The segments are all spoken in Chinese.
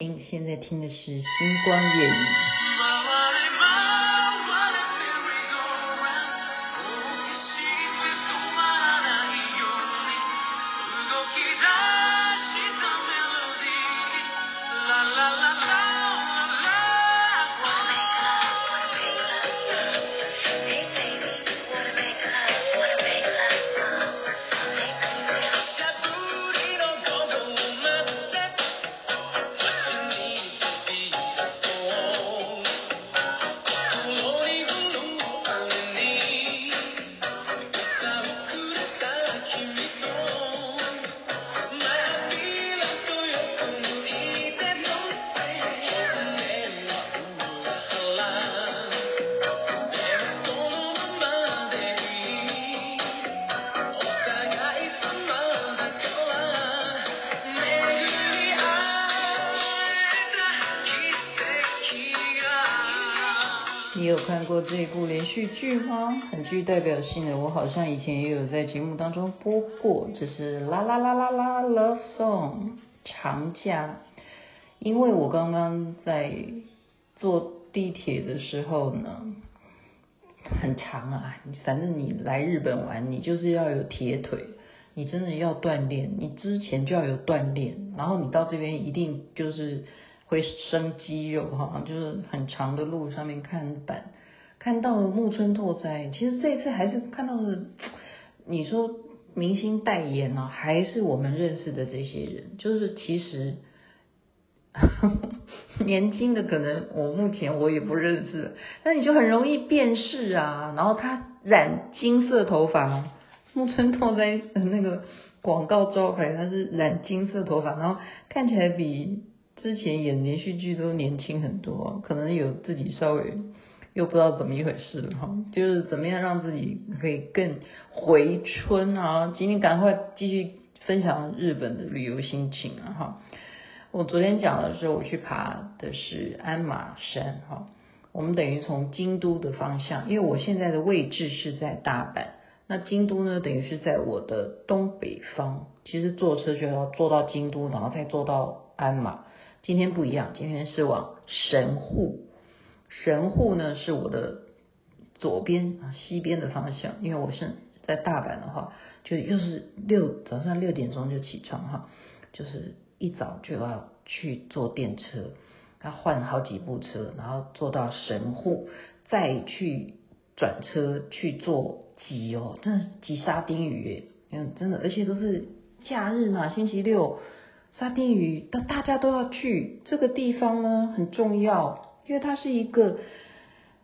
现在听的是《星光夜雨》。过这一部连续剧吗？很具代表性的，我好像以前也有在节目当中播过。这是啦啦啦啦啦 Love Song 长假。因为我刚刚在坐地铁的时候呢，很长啊。反正你来日本玩，你就是要有铁腿，你真的要锻炼，你之前就要有锻炼，然后你到这边一定就是。会生肌肉哈，就是很长的路上面看板，看到了木村拓哉。其实这一次还是看到了，你说明星代言呢，还是我们认识的这些人。就是其实 年轻的可能我目前我也不认识，但你就很容易辨识啊。然后他染金色头发，木村拓哉那个广告招牌他是染金色头发，然后看起来比。之前演连续剧都年轻很多，可能有自己稍微又不知道怎么一回事了哈，就是怎么样让自己可以更回春啊？今天赶快继续分享日本的旅游心情啊哈！我昨天讲的时候，我去爬的是鞍马山哈，我们等于从京都的方向，因为我现在的位置是在大阪，那京都呢等于是在我的东北方，其实坐车就要坐到京都，然后再坐到鞍马。今天不一样，今天是往神户，神户呢是我的左边啊西边的方向，因为我是在大阪的话，就又是六早上六点钟就起床哈，就是一早就要去坐电车，要换好几部车，然后坐到神户，再去转车去坐急哦，真的是急沙丁鱼诶，真的，而且都是假日嘛，星期六。沙丁鱼，但大家都要去这个地方呢，很重要，因为它是一个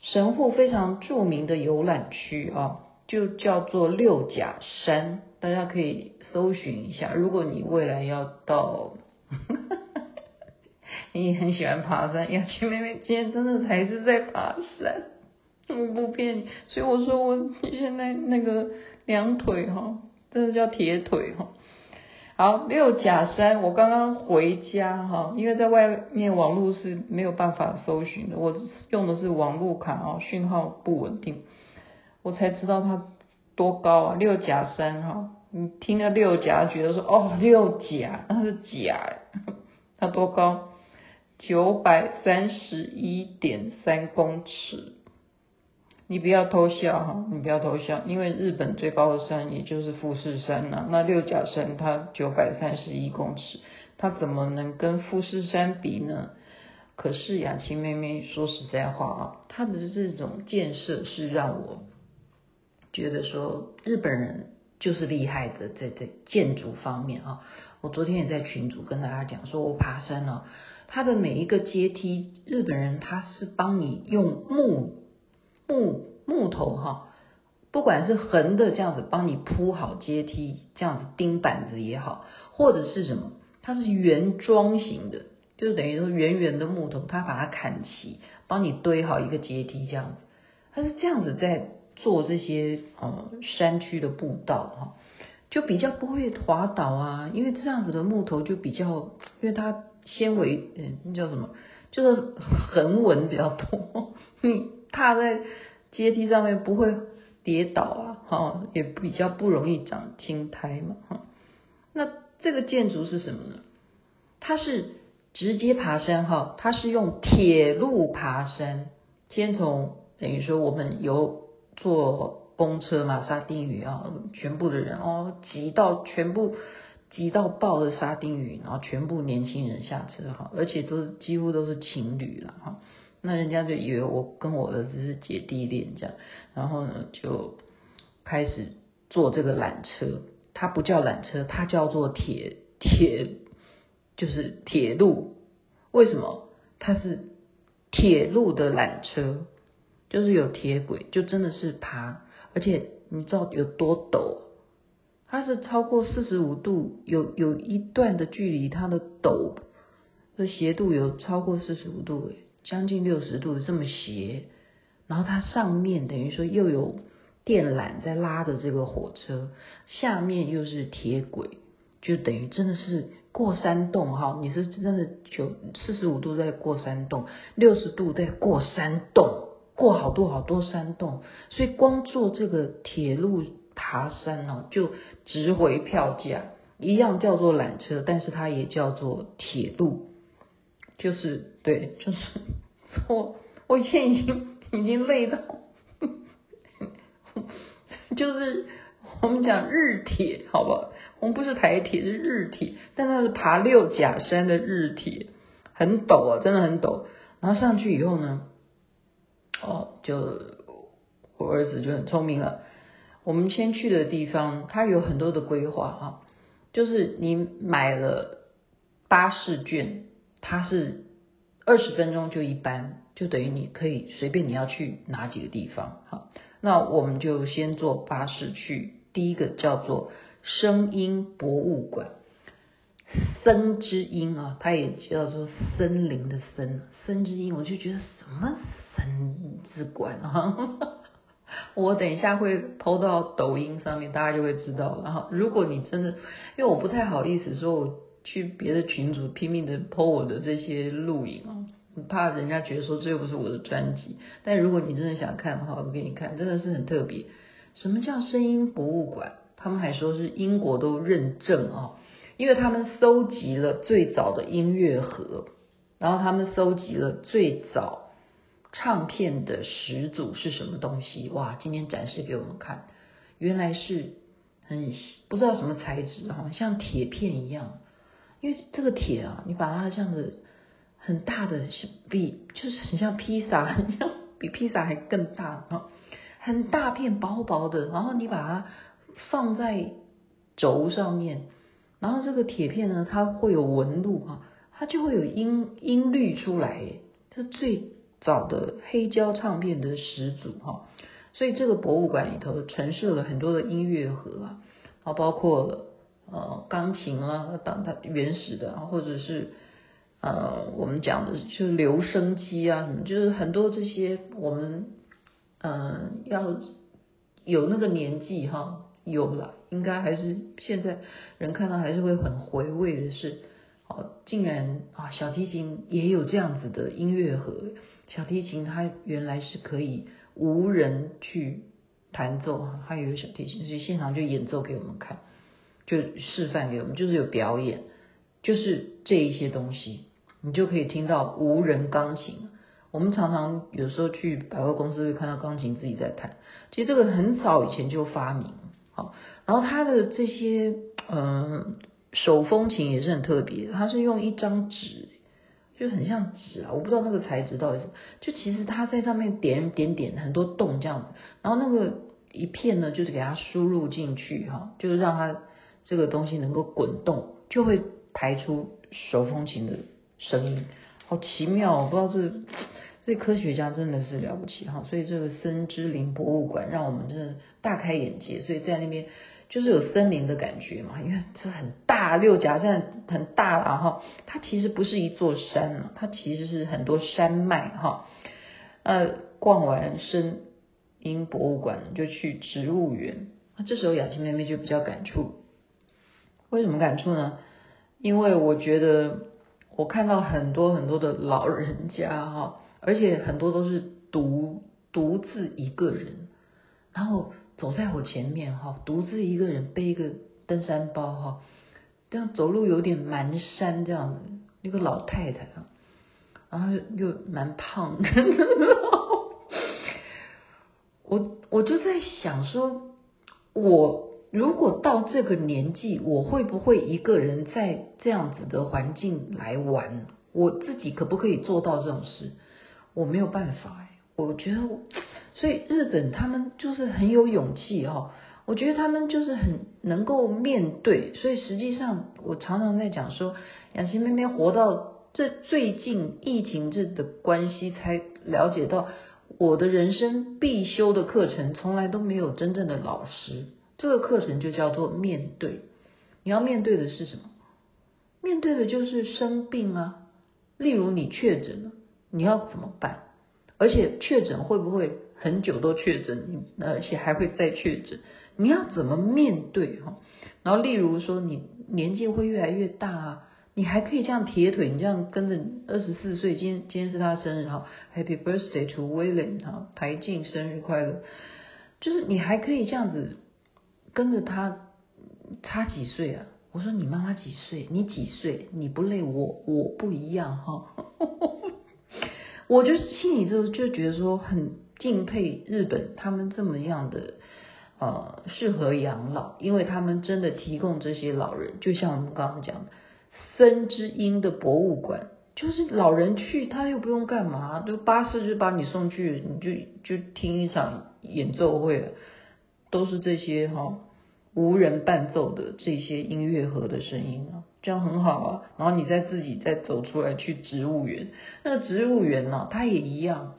神户非常著名的游览区啊，就叫做六甲山，大家可以搜寻一下。如果你未来要到，你很喜欢爬山，雅琪妹妹今天真的还是在爬山，我不骗你，所以我说我现在那个两腿哈，真的叫铁腿哈。好，六甲山，我刚刚回家哈，因为在外面网络是没有办法搜寻的，我用的是网络卡啊，讯号不稳定，我才知道它多高啊，六甲山哈，你听了六甲觉得说哦六甲那是甲，它多高？九百三十一点三公尺。你不要偷笑哈，你不要偷笑，因为日本最高的山也就是富士山呐、那六甲山它九百三十一公尺，它怎么能跟富士山比呢？可是雅琪妹妹说实在话啊，她的这种建设是让我觉得说日本人就是厉害的在在建筑方面啊。我昨天也在群组跟大家讲说，我爬山呢、啊，它的每一个阶梯，日本人他是帮你用。木木头哈，不管是横的这样子帮你铺好阶梯，这样子钉板子也好，或者是什么，它是圆桩型的，就等于说圆圆的木头，它把它砍齐，帮你堆好一个阶梯这样子，它是这样子在做这些呃山区的步道哈，就比较不会滑倒啊，因为这样子的木头就比较，因为它纤维嗯，那叫什么，就是横纹比较多，你。踏在阶梯上面不会跌倒啊，哈，也比较不容易长青苔嘛，哈。那这个建筑是什么呢？它是直接爬山哈，它是用铁路爬山，先从等于说我们有坐公车嘛，沙丁鱼啊，全部的人哦挤到全部挤到爆的沙丁鱼，然后全部年轻人下车哈，而且都是几乎都是情侣了哈，那人家就以为我跟我儿子是姐弟恋这样，然后呢就开始坐这个缆车，它不叫缆车，它叫做铁铁。就是铁路，为什么它是铁路的缆车？就是有铁轨，就真的是爬，而且你知道有多陡？它是超过四十五度，有有一段的距离，它的陡的斜度有超过四十五度，诶，将近六十度这么斜。然后它上面等于说又有电缆在拉着这个火车，下面又是铁轨，就等于真的是。过山洞哈，你是真的九四十五度在过山洞，六十度在过山洞，过好多好多山洞，所以光坐这个铁路爬山哦，就值回票价，一样叫做缆车，但是它也叫做铁路，就是对，就是我我以前已经已经累到，就是我们讲日铁，好不好？我们不是台铁，是日铁，但它是爬六甲山的日铁，很陡啊，真的很陡。然后上去以后呢，哦，就我儿子就很聪明了。我们先去的地方，他有很多的规划哈，就是你买了巴士券，它是二十分钟就一班，就等于你可以随便你要去哪几个地方。好，那我们就先坐巴士去，第一个叫做。声音博物馆，森之音啊，它也叫做森林的森，森之音，我就觉得什么森之馆啊，我等一下会抛到抖音上面，大家就会知道了哈。如果你真的，因为我不太好意思说我去别的群组拼命的 PO 我的这些录影哦，怕人家觉得说这又不是我的专辑。但如果你真的想看的话，我给你看，真的是很特别。什么叫声音博物馆？他们还说是英国都认证哦，因为他们搜集了最早的音乐盒，然后他们搜集了最早唱片的始祖是什么东西？哇，今天展示给我们看，原来是很不知道什么材质啊，像铁片一样。因为这个铁啊，你把它这样子很大的，比就是很像披萨，很像比披萨还更大啊，很大片薄薄的，然后你把它。放在轴上面，然后这个铁片呢，它会有纹路哈，它就会有音音律出来，这最早的黑胶唱片的始祖哈。所以这个博物馆里头陈设了很多的音乐盒啊，然后包括呃钢琴啊，当它原始的，或者是呃我们讲的就是留声机啊什么，就是很多这些我们嗯、要有那个年纪哈。有了，应该还是现在人看到还是会很回味的是，哦，竟然啊，小提琴也有这样子的音乐盒。小提琴它原来是可以无人去弹奏，它有小提琴，所以现场就演奏给我们看，就示范给我们，就是有表演，就是这一些东西，你就可以听到无人钢琴。我们常常有时候去百货公司会看到钢琴自己在弹，其实这个很早以前就发明。好然后它的这些嗯手风琴也是很特别，它是用一张纸，就很像纸啊，我不知道那个材质到底是，就其实它在上面点点点很多洞这样子，然后那个一片呢就是给它输入进去哈，就是让它这个东西能够滚动，就会排出手风琴的声音，好奇妙，我不知道这。所以科学家真的是了不起哈，所以这个森之林博物馆让我们真的大开眼界。所以在那边就是有森林的感觉嘛，因为这很大，六甲山很大了哈。它其实不是一座山，它其实是很多山脉哈。呃，逛完声音博物馆就去植物园，那这时候雅琪妹妹就比较感触。为什么感触呢？因为我觉得我看到很多很多的老人家哈。而且很多都是独独自一个人，然后走在我前面哈，独自一个人背一个登山包哈，这样走路有点蹒跚这样子。一个老太太啊，然后又蛮胖的，我我就在想说，我如果到这个年纪，我会不会一个人在这样子的环境来玩？我自己可不可以做到这种事？我没有办法哎，我觉得，所以日本他们就是很有勇气哈。我觉得他们就是很能够面对，所以实际上我常常在讲说，雅琪妹妹活到这最近疫情这的关系，才了解到我的人生必修的课程从来都没有真正的老师。这个课程就叫做面对，你要面对的是什么？面对的就是生病啊。例如你确诊了，你要怎么办？而且确诊会不会很久都确诊？你而且还会再确诊？你要怎么面对哈？然后例如说你年纪会越来越大啊，你还可以这样铁腿，你这样跟着二十四岁，今天今天是他生日哈，Happy birthday to William 哈，台静生日快乐，就是你还可以这样子跟着他，差几岁啊？我说你妈妈几岁？你几岁？你不累，我我不一样哈。我就是心里就就觉得说很敬佩日本他们这么样的呃适合养老，因为他们真的提供这些老人，就像我们刚刚讲的森之音的博物馆，就是老人去他又不用干嘛，就巴士就把你送去，你就就听一场演奏会，都是这些哈。无人伴奏的这些音乐盒的声音啊，这样很好啊。然后你再自己再走出来去植物园，那个植物园呢，它也一样。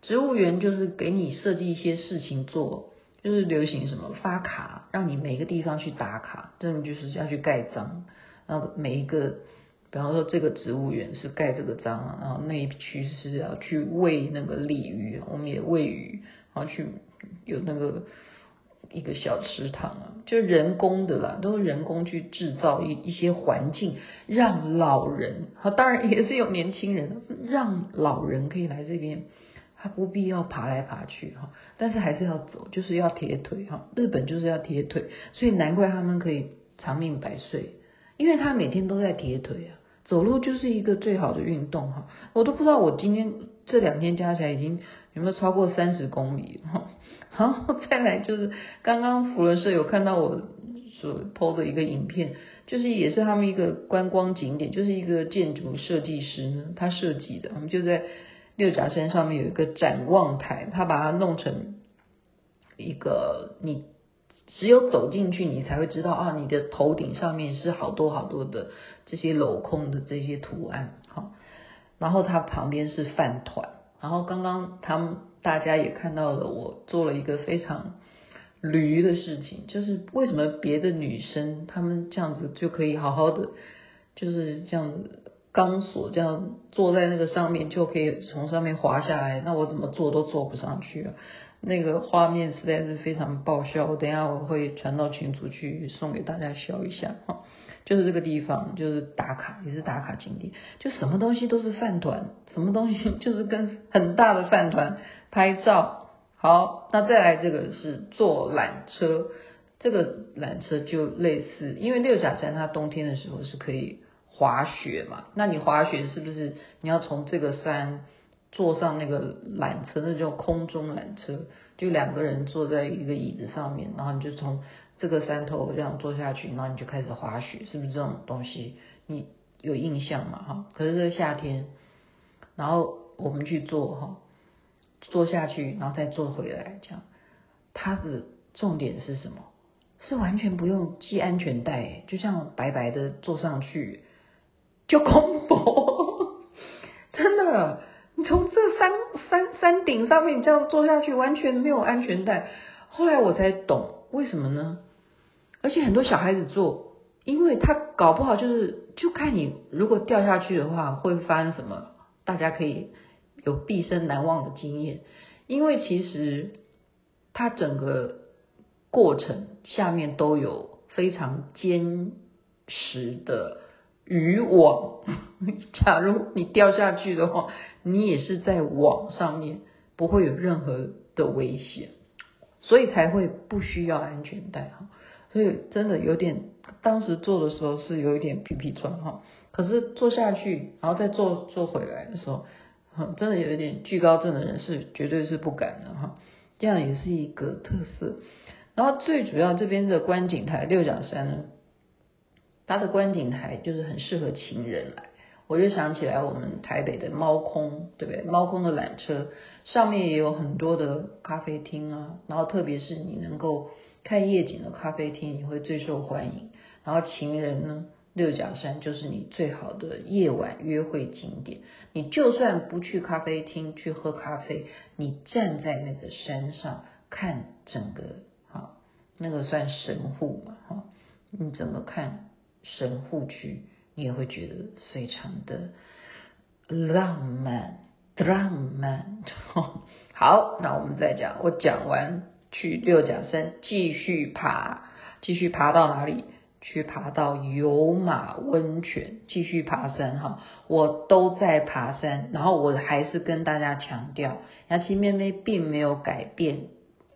植物园就是给你设计一些事情做，就是流行什么发卡，让你每个地方去打卡，真的就是要去盖章。然后每一个，比方说这个植物园是盖这个章啊，然后那一区是要去喂那个鲤鱼，我们也喂鱼，然后去有那个。一个小池塘啊，就人工的啦，都是人工去制造一一些环境，让老人，好，当然也是有年轻人，让老人可以来这边，他不必要爬来爬去哈，但是还是要走，就是要铁腿哈，日本就是要铁腿，所以难怪他们可以长命百岁，因为他每天都在铁腿啊，走路就是一个最好的运动哈，我都不知道我今天这两天加起来已经有没有超过三十公里哈。然后再来就是刚刚福伦社有看到我所 PO 的一个影片，就是也是他们一个观光景点，就是一个建筑设计师呢，他设计的，我们就在六甲山上面有一个展望台，他把它弄成一个你只有走进去你才会知道啊，你的头顶上面是好多好多的这些镂空的这些图案，好，然后它旁边是饭团，然后刚刚他们。大家也看到了，我做了一个非常驴的事情，就是为什么别的女生她们这样子就可以好好的，就是这样子钢索这样坐在那个上面就可以从上面滑下来，那我怎么坐都坐不上去啊？那个画面实在是非常爆笑，我等下我会传到群组去送给大家笑一下哈。就是这个地方，就是打卡，也是打卡景点，就什么东西都是饭团，什么东西 就是跟很大的饭团拍照。好，那再来这个是坐缆车，这个缆车就类似，因为六甲山它冬天的时候是可以滑雪嘛，那你滑雪是不是你要从这个山坐上那个缆车，那叫空中缆车，就两个人坐在一个椅子上面，然后你就从。这个山头这样坐下去，然后你就开始滑雪，是不是这种东西？你有印象吗？哈，可是这夏天，然后我们去坐哈，坐下去，然后再坐回来，这样，它的重点是什么？是完全不用系安全带，就像白白的坐上去就空泊，真的，你从这山山山顶上面这样坐下去，完全没有安全带。后来我才懂为什么呢？而且很多小孩子做，因为他搞不好就是就看你如果掉下去的话会发生什么，大家可以有毕生难忘的经验。因为其实它整个过程下面都有非常坚实的渔网，假如你掉下去的话，你也是在网上面，不会有任何的危险，所以才会不需要安全带哈。所以真的有点，当时做的时候是有一点皮皮剉哈，可是做下去，然后再做做回来的时候，真的有一点惧高症的人是绝对是不敢的哈。这样也是一个特色。然后最主要这边的观景台六甲山呢，它的观景台就是很适合情人来。我就想起来我们台北的猫空，对不对？猫空的缆车上面也有很多的咖啡厅啊，然后特别是你能够看夜景的咖啡厅，你会最受欢迎。然后情人呢，六甲山就是你最好的夜晚约会景点。你就算不去咖啡厅去喝咖啡，你站在那个山上看整个，哈，那个算神户嘛，哈，你整个看神户区。你也会觉得非常的浪漫，浪漫。好，那我们再讲。我讲完去六甲山，继续爬，继续爬到哪里？去爬到有马温泉，继续爬山。哈，我都在爬山。然后我还是跟大家强调，雅琪妹妹并没有改变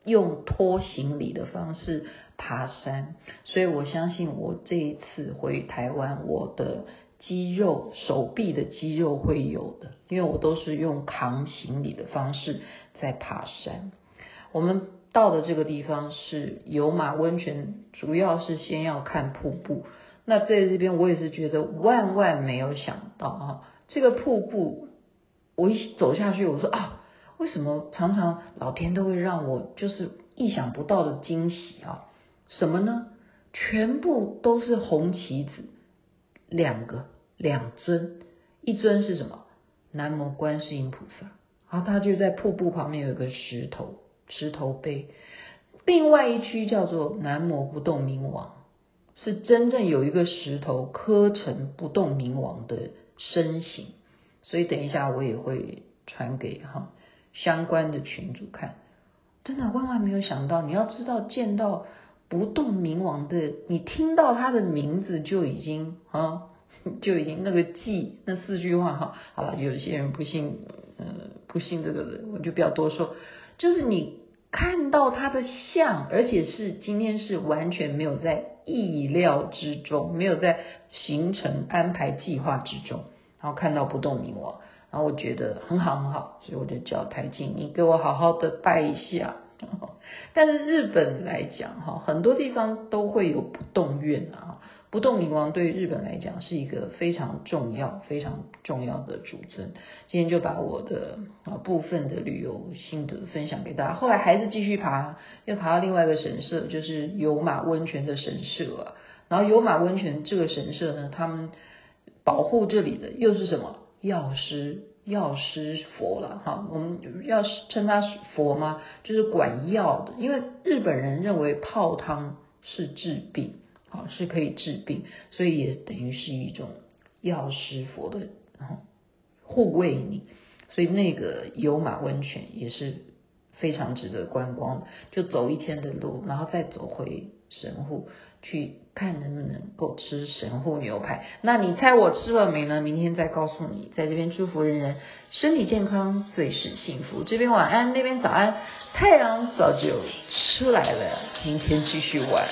用拖行李的方式。爬山，所以我相信我这一次回台湾，我的肌肉、手臂的肌肉会有的，因为我都是用扛行李的方式在爬山。我们到的这个地方是有马温泉，主要是先要看瀑布。那在这边我也是觉得万万没有想到啊，这个瀑布我一走下去，我说啊，为什么常常老天都会让我就是意想不到的惊喜啊？什么呢？全部都是红旗子，两个两尊，一尊是什么？南无观世音菩萨，然后他就在瀑布旁边有一个石头，石头碑。另外一区叫做南摩不动明王，是真正有一个石头刻成不动明王的身形。所以等一下我也会传给哈相关的群主看。真的万万没有想到，你要知道见到。不动明王的，你听到他的名字就已经啊，就已经那个记那四句话哈，好了，有些人不信，呃，不信这个人，我就不要多说。就是你看到他的像，而且是今天是完全没有在意料之中，没有在行程安排计划之中，然后看到不动明王，然后我觉得很好很好，所以我就叫台静，你给我好好的拜一下。但是日本来讲，哈，很多地方都会有不动院啊。不动明王对日本来讲是一个非常重要、非常重要的主尊。今天就把我的啊部分的旅游心得分享给大家。后来还是继续爬，又爬到另外一个神社，就是有马温泉的神社啊。然后有马温泉这个神社呢，他们保护这里的又是什么药师？药师佛了哈，我们要称他佛吗？就是管药的，因为日本人认为泡汤是治病，是可以治病，所以也等于是一种药师佛的护卫你，所以那个有马温泉也是非常值得观光，就走一天的路，然后再走回神户。去看能不能够吃神户牛排，那你猜我吃了没呢？明天再告诉你。在这边祝福人人身体健康，最是幸福。这边晚安，那边早安，太阳早就出来了，明天继续玩。